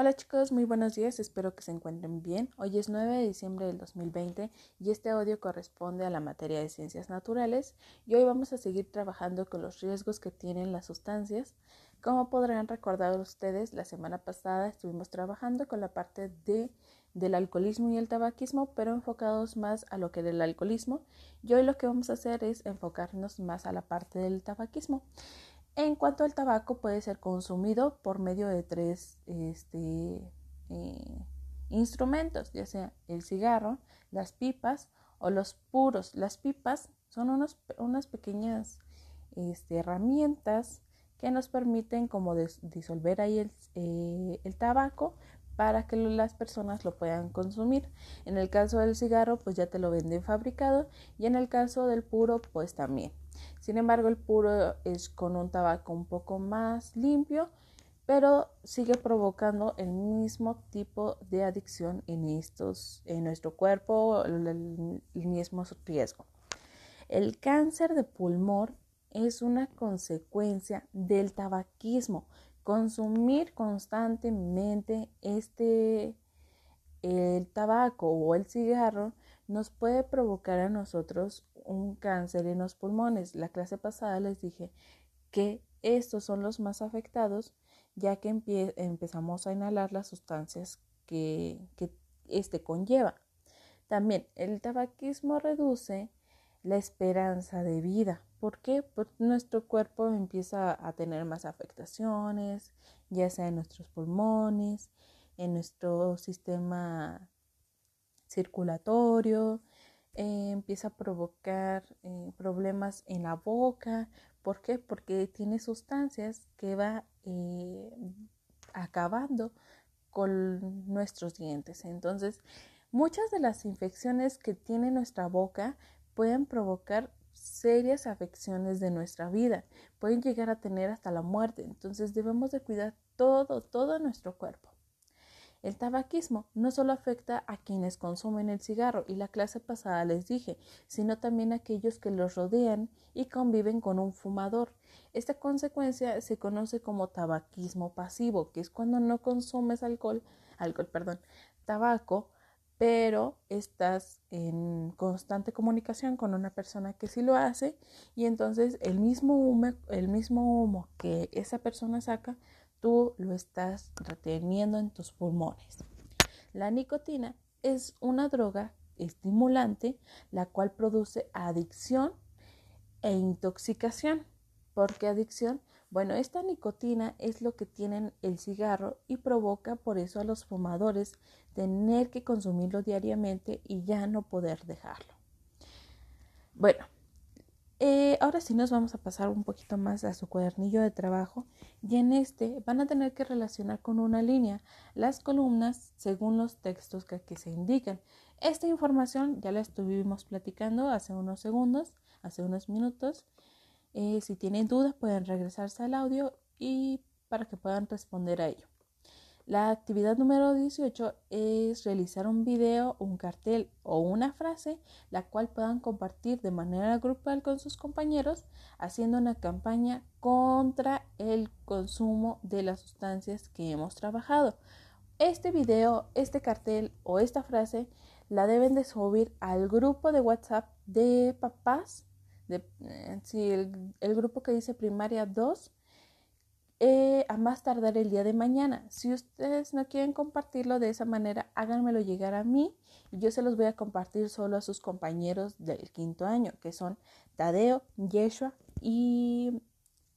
Hola chicos, muy buenos días, espero que se encuentren bien. Hoy es 9 de diciembre del 2020 y este audio corresponde a la materia de ciencias naturales y hoy vamos a seguir trabajando con los riesgos que tienen las sustancias. Como podrán recordar ustedes, la semana pasada estuvimos trabajando con la parte de, del alcoholismo y el tabaquismo, pero enfocados más a lo que del alcoholismo y hoy lo que vamos a hacer es enfocarnos más a la parte del tabaquismo. En cuanto al tabaco, puede ser consumido por medio de tres este, eh, instrumentos, ya sea el cigarro, las pipas o los puros. Las pipas son unas pequeñas este, herramientas que nos permiten como disolver ahí el, eh, el tabaco para que las personas lo puedan consumir. En el caso del cigarro, pues ya te lo venden fabricado y en el caso del puro, pues también. Sin embargo, el puro es con un tabaco un poco más limpio, pero sigue provocando el mismo tipo de adicción en, estos, en nuestro cuerpo, el, mismo riesgo. El cáncer de pulmón es una consecuencia del tabaquismo. Consumir constantemente este el tabaco o el cigarro nos puede provocar a nosotros un cáncer en los pulmones. La clase pasada les dije que estos son los más afectados ya que empezamos a inhalar las sustancias que, que este conlleva. También el tabaquismo reduce la esperanza de vida. ¿Por qué? Porque nuestro cuerpo empieza a tener más afectaciones, ya sea en nuestros pulmones, en nuestro sistema circulatorio, eh, empieza a provocar eh, problemas en la boca. ¿Por qué? Porque tiene sustancias que va eh, acabando con nuestros dientes. Entonces, muchas de las infecciones que tiene nuestra boca pueden provocar serias afecciones de nuestra vida, pueden llegar a tener hasta la muerte. Entonces debemos de cuidar todo, todo nuestro cuerpo. El tabaquismo no solo afecta a quienes consumen el cigarro, y la clase pasada les dije, sino también a aquellos que los rodean y conviven con un fumador. Esta consecuencia se conoce como tabaquismo pasivo, que es cuando no consumes alcohol, alcohol, perdón, tabaco, pero estás en constante comunicación con una persona que sí lo hace y entonces el mismo humo, el mismo humo que esa persona saca tú lo estás reteniendo en tus pulmones. La nicotina es una droga estimulante la cual produce adicción e intoxicación. ¿Por qué adicción? Bueno, esta nicotina es lo que tienen el cigarro y provoca por eso a los fumadores tener que consumirlo diariamente y ya no poder dejarlo. Bueno, eh, ahora sí nos vamos a pasar un poquito más a su cuadernillo de trabajo y en este van a tener que relacionar con una línea las columnas según los textos que aquí se indican. Esta información ya la estuvimos platicando hace unos segundos, hace unos minutos. Eh, si tienen dudas pueden regresarse al audio y para que puedan responder a ello. La actividad número 18 es realizar un video, un cartel o una frase la cual puedan compartir de manera grupal con sus compañeros haciendo una campaña contra el consumo de las sustancias que hemos trabajado. Este video, este cartel o esta frase la deben de subir al grupo de WhatsApp de papás, eh, el, el grupo que dice primaria 2 eh, a más tardar el día de mañana. Si ustedes no quieren compartirlo de esa manera, háganmelo llegar a mí y yo se los voy a compartir solo a sus compañeros del quinto año, que son Tadeo, Yeshua y,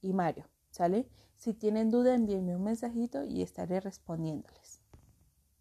y Mario. ¿Sale? Si tienen duda, envíenme un mensajito y estaré respondiéndoles.